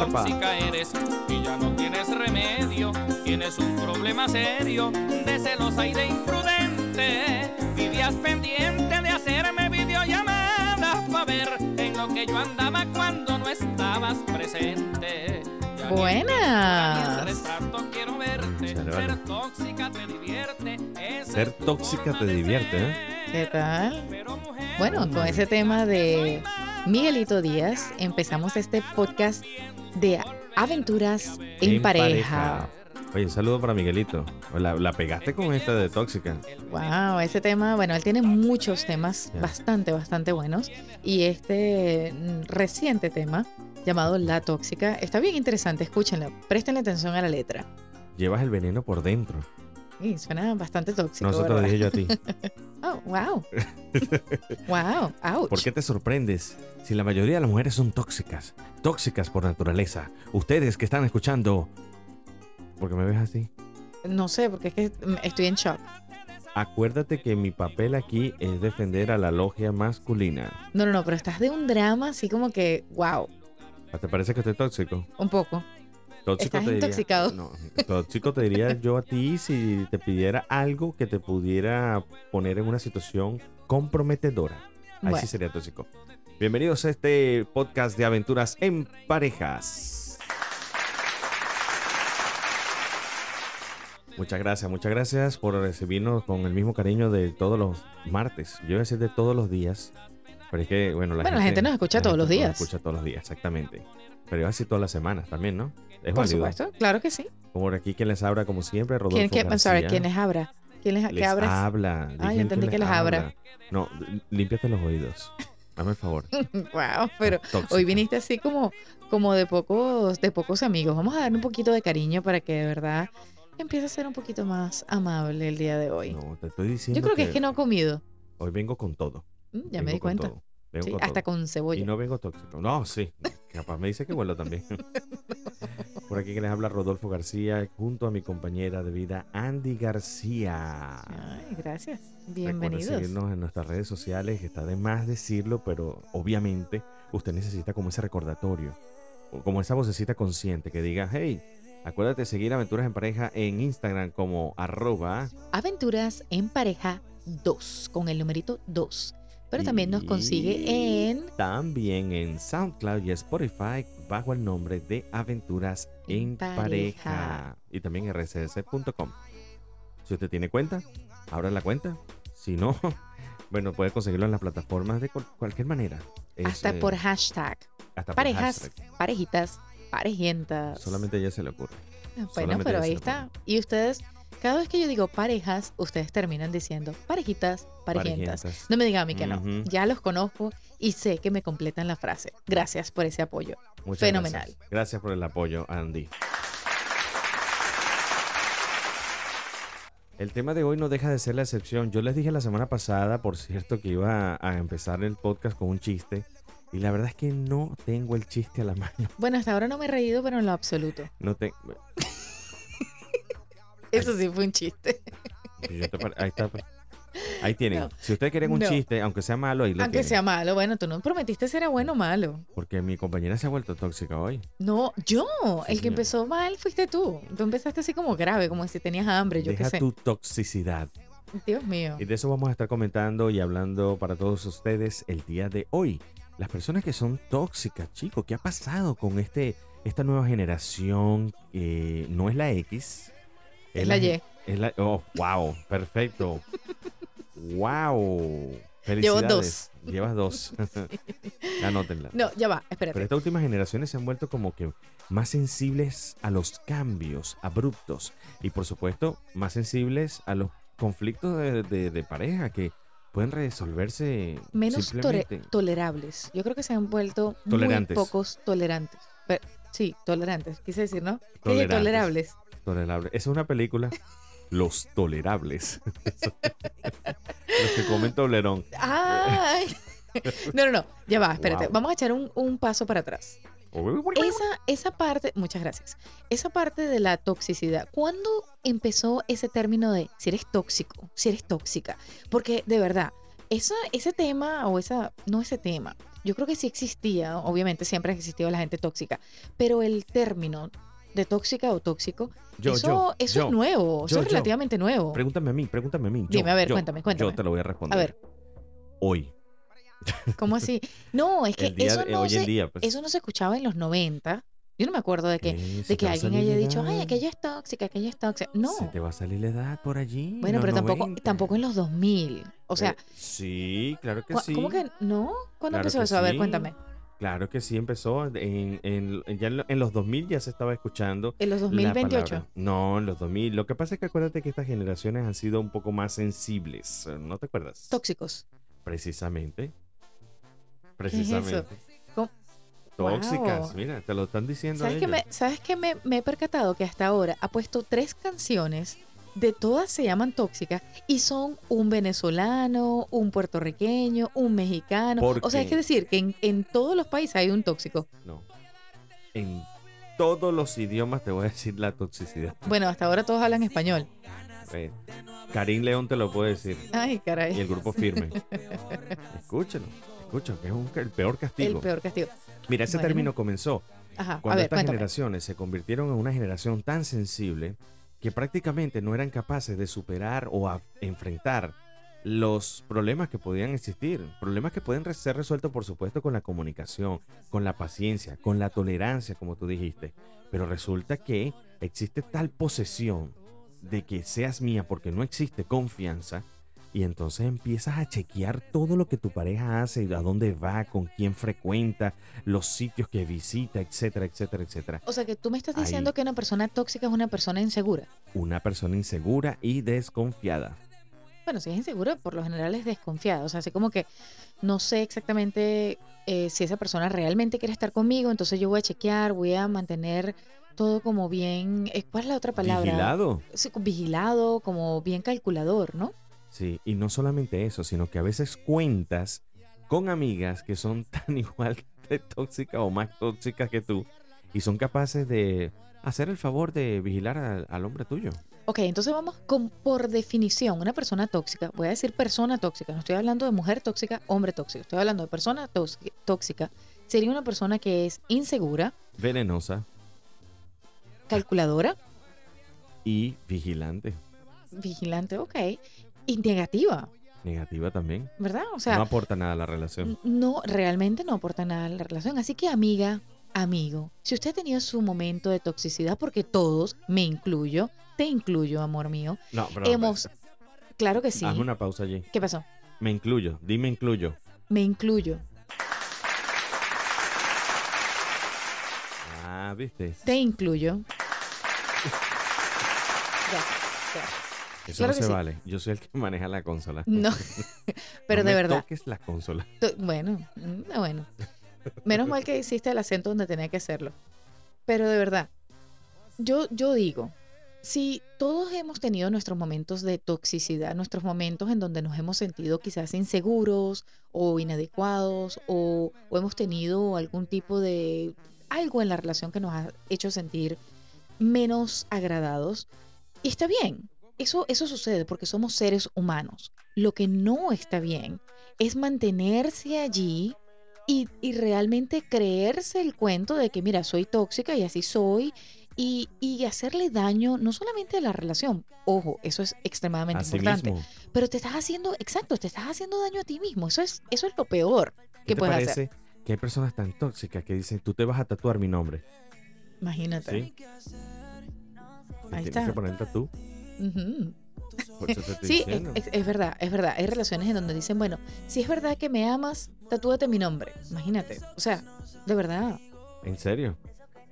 Arpa. Tóxica eres y ya no tienes remedio. Tienes un problema serio de celosa y de imprudente. Vivías pendiente de hacerme videollamadas para ver en lo que yo andaba cuando no estabas presente. Buenas. quiero verte. Ser tóxica te divierte. Ser tóxica te divierte. ¿eh? ¿Qué tal? Bueno, con ese tema de Miguelito Díaz empezamos este podcast de aventuras en, pareja. Oye, un saludo para Miguelito. La, la pegaste con esta de tóxica. Wow, ese tema, bueno, él tiene muchos temas bastante, bastante buenos. Y este mm, reciente tema, llamado La Tóxica, está bien interesante, escúchenlo, préstenle atención a la letra. Llevas el veneno por dentro. Y suena bastante tóxico. No, eso te lo dije yo a ti. Oh, wow. wow, ouch. ¿Por qué te sorprendes si la mayoría de las mujeres son tóxicas? Tóxicas por naturaleza. Ustedes que están escuchando. ¿Por qué me ves así? No sé, porque es que estoy en shock. Acuérdate que mi papel aquí es defender a la logia masculina. No, no, no, pero estás de un drama así como que, wow, ¿Te parece que estoy tóxico? un poco. Tóxico Estás te diría-. No, tóxico te diría yo a ti si te pidiera algo que te pudiera poner en una situación comprometedora. Ahí Bueno. sí sería tóxico. Bienvenidos a este podcast de aventuras en parejas. Muchas gracias, muchas gracias por recibirnos con el mismo cariño de todos los martes. Yo iba a decir de todos los días, pero es que, bueno, la, Bueno, la gente nos escucha todos los gente nos días. escucha todos los días, exactamente. Pero iba a decir todas las semanas también, ¿no? Es Por válido. supuesto, claro que sí. Por aquí quien les habla, como siempre, Rodolfo ¿Quién, I'm sorry. ¿quién les abra? ¿Quién les, qué habla. Ah, yo entendí que les abra. No, límpiate los oídos. Dame el favor. wow, pero hoy viniste así como, como de pocos, de pocos amigos. Vamos a darle un poquito de cariño para que de verdad empiece a ser un poquito más amable el día de hoy. No, te estoy diciendo Yo creo que es que no ha comido. Hoy vengo con todo. Mm, Ya Vengo me di con cuenta. Vengo Sí, con hasta todo. con cebolla. Y no vengo tóxico. No, sí. Capaz me dice que vuelo también. Por aquí que les habla Rodolfo García junto a mi compañera de vida Andy García. Ay, gracias. Bienvenidos. seguirnos en nuestras redes sociales, que está de más decirlo, pero obviamente usted necesita como ese recordatorio, como esa vocecita consciente que diga, hey, acuérdate de seguir Aventuras en Pareja en Instagram como arroba Aventuras en pareja 2, con el numerito 2. Pero también nos consigue en También en SoundCloud y Spotify bajo el nombre de Aventuras en En Pareja. Pareja. Y también rcs.com. Si usted tiene cuenta, abra la cuenta. Si no, bueno, puede conseguirlo en las plataformas de cual- cualquier manera. Es, hasta eh, por hashtag. hasta por Parejas, hashtag. parejitas, parejientas. Solamente a ella se le ocurre. Bueno, solamente pero ahí está. Y ustedes, cada vez que yo digo parejas, ustedes terminan diciendo parejitas, parejientas. Parejientas. No me digan a mí que no. Ya los conozco y sé que me completan la frase. Gracias por ese apoyo. Muchas Fenomenal. Gracias. Gracias por el apoyo, Andy. El tema de hoy no deja de ser la excepción. Yo les dije la semana pasada, por cierto, que iba a empezar el podcast con un chiste. Y la verdad es que no tengo el chiste a la mano. Bueno, hasta ahora no me he reído, pero en lo absoluto. No tengo. Eso sí fue un chiste. ahí está. Ahí tienen. No. Si ustedes quieren un No. chiste, aunque sea malo, ahí lo Aunque tienen. sea malo, bueno, tú no prometiste si era bueno o malo. Porque mi compañera se ha vuelto tóxica hoy. No, yo, Sí, el que empezó mal fuiste tú. Tú empezaste así como grave, como si tenías hambre, yo qué Deja sé. tu toxicidad. Dios mío. Y de eso vamos a estar comentando y hablando para todos ustedes el día de hoy. Las personas que son tóxicas, chicos, ¿qué ha pasado con este, esta nueva generación que no es la X? Es la Y. Es la, oh, wow, perfecto. wow. Llevo Felicidades. Llevas dos. Anótenla. No, ya va, Pero espérate. estas últimas generaciones se han vuelto como que más sensibles a los cambios abruptos y por supuesto más sensibles a los conflictos de, de- de pareja que pueden resolverse Menos tore- tolerables. Yo creo que se han vuelto Tolerantes. muy pocos tolerantes. Pero- sí, tolerantes, quise decir, ¿no? Tolerables. Tolerable. Es una película. Los tolerables. los que comen tolerón. ¡Ay! No, no, no. Ya va, espérate. Wow. Vamos a echar un, un paso para atrás. esa, esa parte, muchas gracias, esa parte de la toxicidad, ¿cuándo empezó ese término de si eres tóxico, si eres tóxica? Porque de verdad, esa, ese tema o esa, no ese tema, yo creo que sí existía, obviamente siempre ha existido la gente tóxica, pero el término de tóxica o tóxico, Yo, eso, yo, eso yo, es nuevo, eso es relativamente nuevo. Pregúntame a mí, pregúntame a mí. Dime, a ver, cuéntame, cuéntame. Yo te lo voy a responder. A ver, Hoy. ¿cómo así? No, es que día eso, no hoy se, en día, pues. eso no se escuchaba en los 90. Yo no me acuerdo de que, Eh, de que alguien haya dicho, ay, aquella es tóxica, aquella es tóxica. No. Se te va a salir la edad por allí. Bueno, pero tampoco, 90. tampoco en los 2000. O sea, Eh, sí, claro que sí. ¿cómo que no? ¿Cuándo Claro empezó eso? A ver, cuéntame. Claro que sí, empezó en, en- ya en, lo- en los 2000 ya se estaba escuchando. En los la 2028. palabra. No, en los 2000. Lo que pasa es que acuérdate que estas generaciones han sido un poco más sensibles. ¿No te acuerdas? Tóxicos. Precisamente. Precisamente. Tóxicas, Wow. mira, te lo están diciendo ¿Sabes ellos. me, ¿sabes qué me, me he percatado? Que hasta ahora ha puesto tres canciones, de todas se llaman tóxicas, y son un venezolano, un puertorriqueño, un mexicano. ¿Por O sea, es que decir que en, en todos los países hay un tóxico. No. En todos los idiomas te voy a decir la toxicidad. Bueno, hasta ahora todos hablan español. Eh, Karim León te lo puede decir. Ay, Y caray. el grupo firme. Escúchalo, escúchalo, que es un- el peor El castigo. peor castigo. Mira, ese Bueno. término comenzó Ajá, cuando ver, estas cuéntame. generaciones se convirtieron en una generación tan sensible que prácticamente no eran capaces de superar o enfrentar los problemas que podían existir, problemas que pueden ser resueltos por supuesto con la comunicación, con la paciencia, con la tolerancia, como tú dijiste, pero resulta que existe tal posesión de que seas mía porque no existe confianza y entonces empiezas a chequear todo lo que tu pareja hace, a dónde va, con quién frecuenta, los sitios que visita, etcétera, etcétera, etcétera. O sea, que tú me estás Ahí. diciendo que una persona tóxica es una persona insegura. Una persona insegura y desconfiada. Bueno, si es insegura, por lo general es desconfiada. O sea, así como que no sé exactamente eh, si esa persona realmente quiere estar conmigo, entonces yo voy a chequear, voy a mantener todo como bien. eh, ¿Cuál es la otra palabra? Vigilado. Sí, vigilado, como bien calculador, ¿no? Sí, y no solamente eso, sino que a veces cuentas con amigas que son tan igual de tóxicas o más tóxicas que tú y son capaces de hacer el favor de vigilar al, al hombre tuyo. Ok, entonces vamos con, por definición, una persona tóxica, voy a decir persona tóxica, no estoy hablando de mujer tóxica, hombre tóxico, estoy hablando de persona tóxica, sería una persona que es insegura, Venenosa calculadora, y vigilante. vigilante, ok, y negativa, Negativa también. ¿verdad? O sea, no aporta nada a la relación. no, realmente no aporta nada a la relación. Así que amiga, amigo, si usted ha tenido su momento de toxicidad, porque todos, me incluyo, te incluyo, amor mío, No, pero hemos, claro que sí. Haz una pausa allí. ¿Qué pasó? Me incluyo, dime incluyo. Me incluyo, Ah, viste. te incluyo. Gracias, gracias. Eso Claro no que se sí. vale. Yo soy el que maneja la consola. No, pero No de me verdad. toques la consola. Bueno, mm, bueno. Menos mal que hiciste el acento donde tenía que hacerlo. Pero de verdad, yo, yo digo, si todos hemos tenido nuestros momentos de toxicidad, nuestros momentos en donde nos hemos sentido quizás inseguros o inadecuados o, o hemos tenido algún tipo de algo en la relación que nos ha hecho sentir menos agradados, y está bien, eso, eso sucede porque somos seres humanos. Lo que no está bien es mantenerse allí y, y realmente creerse el cuento de que, mira, soy tóxica y así soy, y, y hacerle daño no solamente a la relación, ojo, eso es extremadamente Así importante, mismo. pero te estás haciendo, exacto, te estás haciendo daño a ti mismo, eso es, eso es lo peor ¿Qué que te puedes parece hacer. que hay personas tan tóxicas que dicen, tú te vas a tatuar mi nombre? Imagínate. ¿Sí? Ahí tienes está. que poner tatú. Sí, es, es- es verdad, es verdad. Hay relaciones en donde dicen, bueno, si es verdad que me amas, tatúate mi nombre. Imagínate. O sea, de verdad. ¿En serio?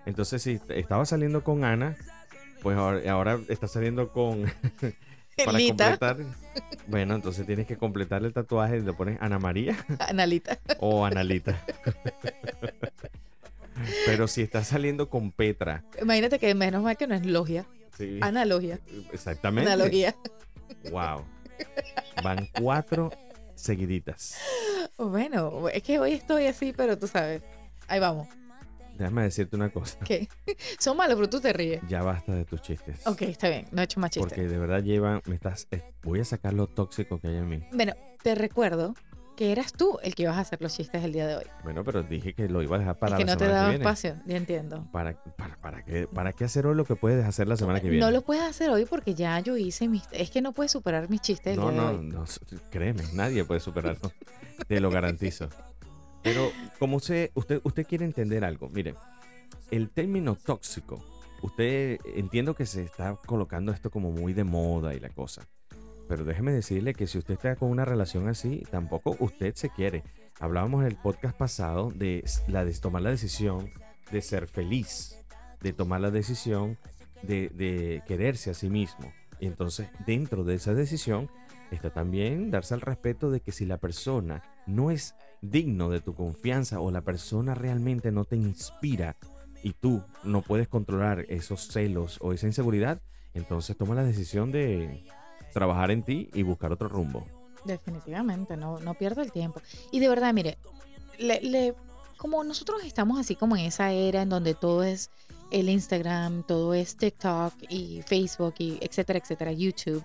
Entonces, si estaba saliendo con Ana, pues ahora, ahora está saliendo con... para Elita, completar... Bueno, entonces tienes que completar el tatuaje y le pones Ana María Analita. o Analita. Pero si estás saliendo con Petra... Imagínate que menos mal que no es logia. Sí, Analogia. exactamente. Analogía. Wow. Van cuatro seguiditas. Bueno, es que hoy estoy así, pero tú sabes. Ahí vamos. déjame decirte una cosa. ¿Qué? Son malos, pero tú te ríes. Ya basta de tus chistes. Ok, está bien, no he hecho más chistes. Porque de verdad llevan, me estás, eh, voy a sacar lo tóxico que hay en mí. Bueno, te recuerdo que eras tú el que ibas a hacer los chistes el día de hoy. Bueno, pero dije que lo iba a dejar para es que la no te daba que viene. espacio, ya entiendo. ¿Para, para, para, qué, ¿Para qué hacer hoy lo que puedes hacer la semana que viene? No lo puedes hacer hoy porque ya yo hice mis... Es que no puedes superar mis chistes el No, día de no, hoy. no, créeme, nadie puede superarlo. Te lo garantizo. Pero como usted, usted, usted quiere entender algo, mire, el término tóxico, usted entiendo que se está colocando esto como muy de moda y la cosa. Pero déjeme decirle que si usted está con una relación así, tampoco usted se quiere. Hablábamos en el podcast pasado de la de tomar la decisión de ser feliz, de tomar la decisión de, quererse a sí mismo. Y entonces, dentro de esa decisión, está también darse al respeto de que si la persona no es digno de tu confianza o la persona realmente no te inspira y tú no puedes controlar esos celos o esa inseguridad, entonces toma la decisión de trabajar en ti y buscar otro rumbo. Definitivamente, no, no pierdo el tiempo. Y de verdad, mire, le, le- como nosotros estamos así como en esa era en donde todo es el Instagram, todo es TikTok y Facebook y etcétera, etcétera, YouTube,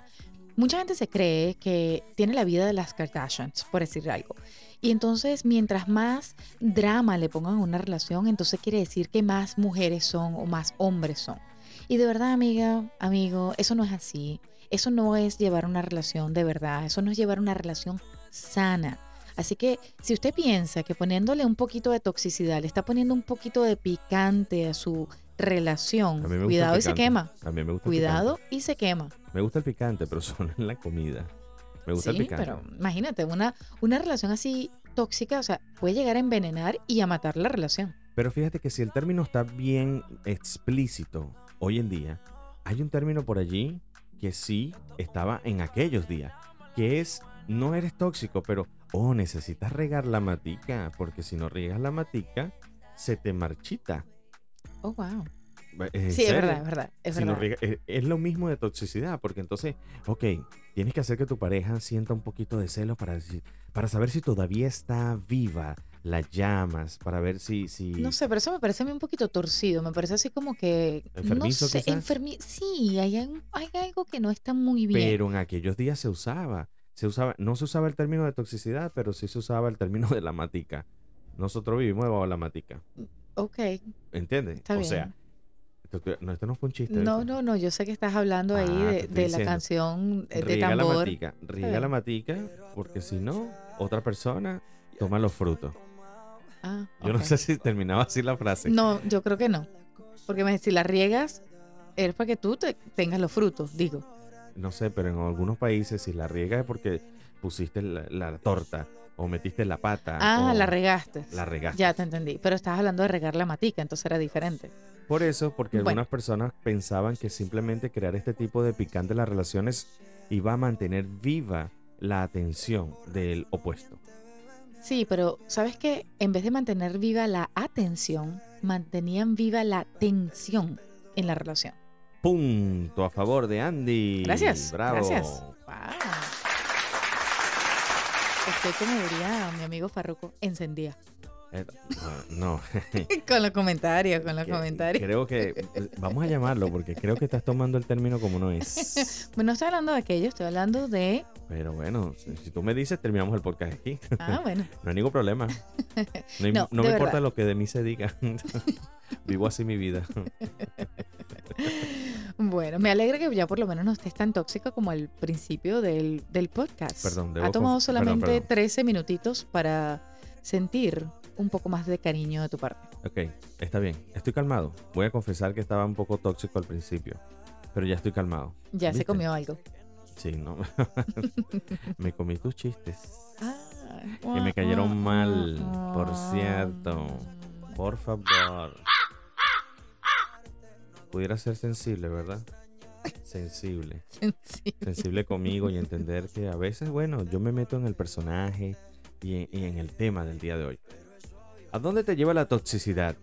mucha gente se cree que tiene la vida de las Kardashians, por decir algo. Y entonces, mientras más drama le pongan a una relación, entonces quiere decir que más mujeres son o más hombres son. Y de verdad, amiga, amigo, eso no es así. Eso no es llevar una relación de verdad, eso no es llevar una relación sana. Así que si usted piensa que poniéndole un poquito de toxicidad, le está poniendo un poquito de picante a su relación, el cuidado y se quema. A mí me gusta el Cuidado y se quema. Me gusta el picante, pero solo en la comida. Me gusta el Sí, picante. pero imagínate, una, una relación así tóxica, o sea, puede llegar a envenenar y a matar la relación. Pero fíjate que si el término está bien explícito hoy en día, hay un término por allí que sí estaba en aquellos días, que es no eres tóxico, pero oh, necesitas regar la matica, porque si no riegas la matica, se te marchita. Oh, wow. ¿En Sí, es verdad, es verdad. Es, Si no verdad. riega- es, es lo mismo de toxicidad, porque entonces, ok, tienes que hacer que tu pareja sienta un poquito de celo para, para saber si todavía está viva, la llamas, para ver si... si No sé, pero eso me parece a mí un poquito torcido. Me parece así como que. ¿Enfermizo no sé, enfermi- Sí, hay, hay algo que no está muy bien. Pero en aquellos días se usaba. Se usaba, no se usaba el término de toxicidad, pero sí se usaba el término de la matica. Nosotros vivimos debajo de la matica. ok, ¿Entiendes? está o bien. sea, esto, no, esto no fue un chiste. no, no, no. Yo sé que estás hablando ahí Ah, de, de la canción eh, de riega la matica. Riega la matica, porque si no, otra persona toma los frutos. Ah, Yo no sé si terminaba así la frase. No, yo creo que no. Porque me- si la riegas, es para que tú te, tengas los frutos, digo. No sé, pero en algunos países si la riegas es porque pusiste la, la torta o metiste la pata. Ah, o la regaste. La regaste. Ya te entendí. Pero estás hablando de regar la matica, entonces era diferente. Por eso, porque Bueno. algunas personas pensaban que simplemente crear este tipo de picante en las relaciones iba a mantener viva la atención del opuesto. Sí, pero ¿sabes qué? En vez de mantener viva la atención, mantenían viva la tensión en la relación. Punto a favor de Andy. Gracias. Bravo. Gracias. Wow. Estoy como diría mi amigo Farruko, encendía. Eh, no, con los comentarios, con los que- comentarios. creo que vamos a llamarlo porque creo que estás tomando el término como no es. Bueno, no estoy hablando de aquello, estoy hablando de. Pero bueno, si si tú me dices, terminamos el podcast aquí. Ah, bueno. No hay ningún problema. No, me importa lo que de mí se diga. Vivo así mi vida. Bueno, me alegra que ya por lo menos no estés tan tóxica como al principio del, del podcast. Perdón, debo Ha tomado perdón, solamente perdón. 13 minutitos para sentir un poco más de cariño de tu parte. Ok, está bien. Estoy calmado. Voy a confesar que estaba un poco tóxico al principio. Pero ya estoy calmado. Ya se comió algo. Sí, no. me comí tus chistes. que me cayeron mal, por cierto. Por favor. Pudiera ser sensible, ¿verdad? Sensible. Sí. Sensible conmigo y entender que a veces, bueno, yo me meto en el personaje y en, y en el tema del día de hoy. ¿A dónde te lleva la toxicidad?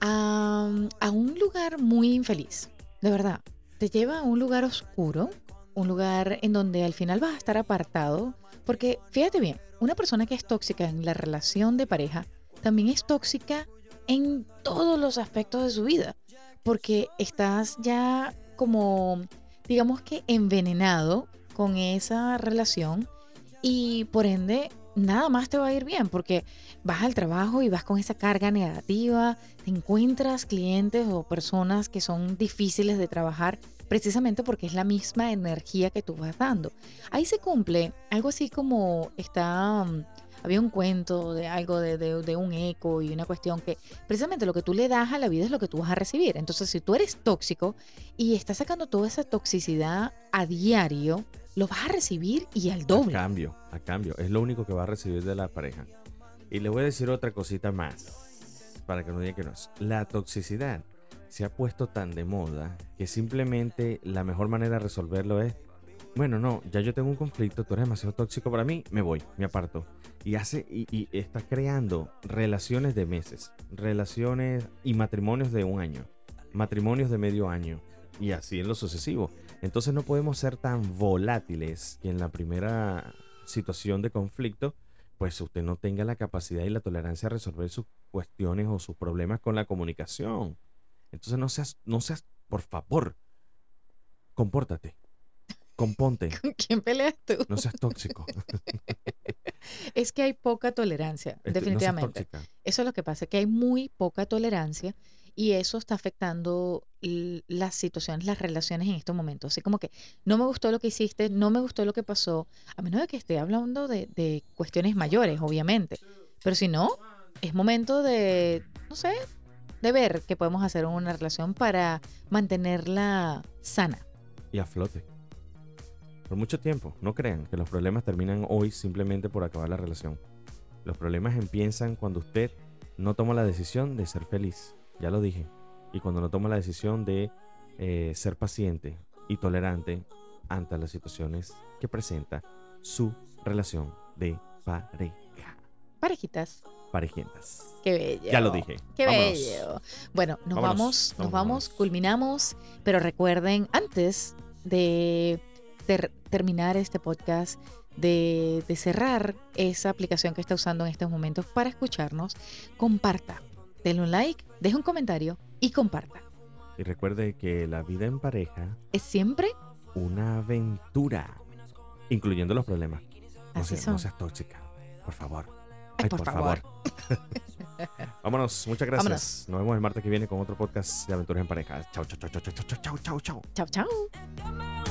a, un lugar muy infeliz, de verdad. Te lleva a un lugar oscuro, un lugar en donde al final vas a estar apartado, porque fíjate bien, una persona que es tóxica en la relación de pareja también es tóxica en todos los aspectos de su vida, porque estás ya como, digamos que envenenado con esa relación y por ende nada más te va a ir bien porque vas al trabajo y vas con esa carga negativa, te encuentras clientes o personas que son difíciles de trabajar precisamente porque es la misma energía que tú vas dando. Ahí se cumple algo así como está... Mm, había un cuento de algo de, de, un eco y una cuestión que precisamente lo que tú le das a la vida es lo que tú vas a recibir. Entonces, si tú eres tóxico y estás sacando toda esa toxicidad a diario, lo vas a recibir y al doble. A cambio, a cambio. Es lo único que va a recibir de la pareja. Y le voy a decir otra cosita más, para que no diga que no es. La toxicidad se ha puesto tan de moda que simplemente la mejor manera de resolverlo es, bueno, no, ya yo tengo un conflicto, tú eres demasiado tóxico para mí, me voy, me aparto. Y hace, y, y está creando relaciones de meses, relaciones y matrimonios de un año, matrimonios de medio año, y así en lo sucesivo. Entonces no podemos ser tan volátiles que en la primera situación de conflicto, pues usted no tenga la capacidad y la tolerancia a resolver sus cuestiones o sus problemas con la comunicación. Entonces no seas, no seas, por favor, compórtate, componte. ¿Con quién peleas tú? No seas tóxico. es que hay poca tolerancia, este, definitivamente. Eso es lo que pasa, que hay muy poca tolerancia y eso está afectando las situaciones, las relaciones en estos momentos. Así como que no me gustó lo que hiciste, no me gustó lo que pasó, a menos de que esté hablando de, cuestiones mayores, obviamente. Pero si no, es momento de, no sé, de ver qué podemos hacer en una relación para mantenerla sana. Y a flote. Por mucho tiempo. No crean que los problemas terminan hoy simplemente por acabar la relación. Los problemas empiezan cuando usted no toma la decisión de ser feliz ya lo dije. Y cuando no toma la decisión de eh, ser paciente y tolerante ante las situaciones que presenta su relación de pareja. Parejitas. Parejitas. Qué bello. Ya lo dije. Qué bello. Bueno, nos vamos, nos vamos, culminamos, pero recuerden, antes de terminar este podcast, de, de cerrar esa aplicación que está usando en estos momentos para escucharnos, comparta denle un like, deje un comentario y comparta. Y recuerde que la vida en pareja es siempre una aventura, incluyendo los problemas. No, Así seas, no seas tóxica, por favor. Ay, por, favor. Vámonos, muchas gracias. Nos vemos el martes que viene con otro podcast de aventuras en pareja. Chao, chao, chao, chao, chao, chao, chao, chao. Chao, chao.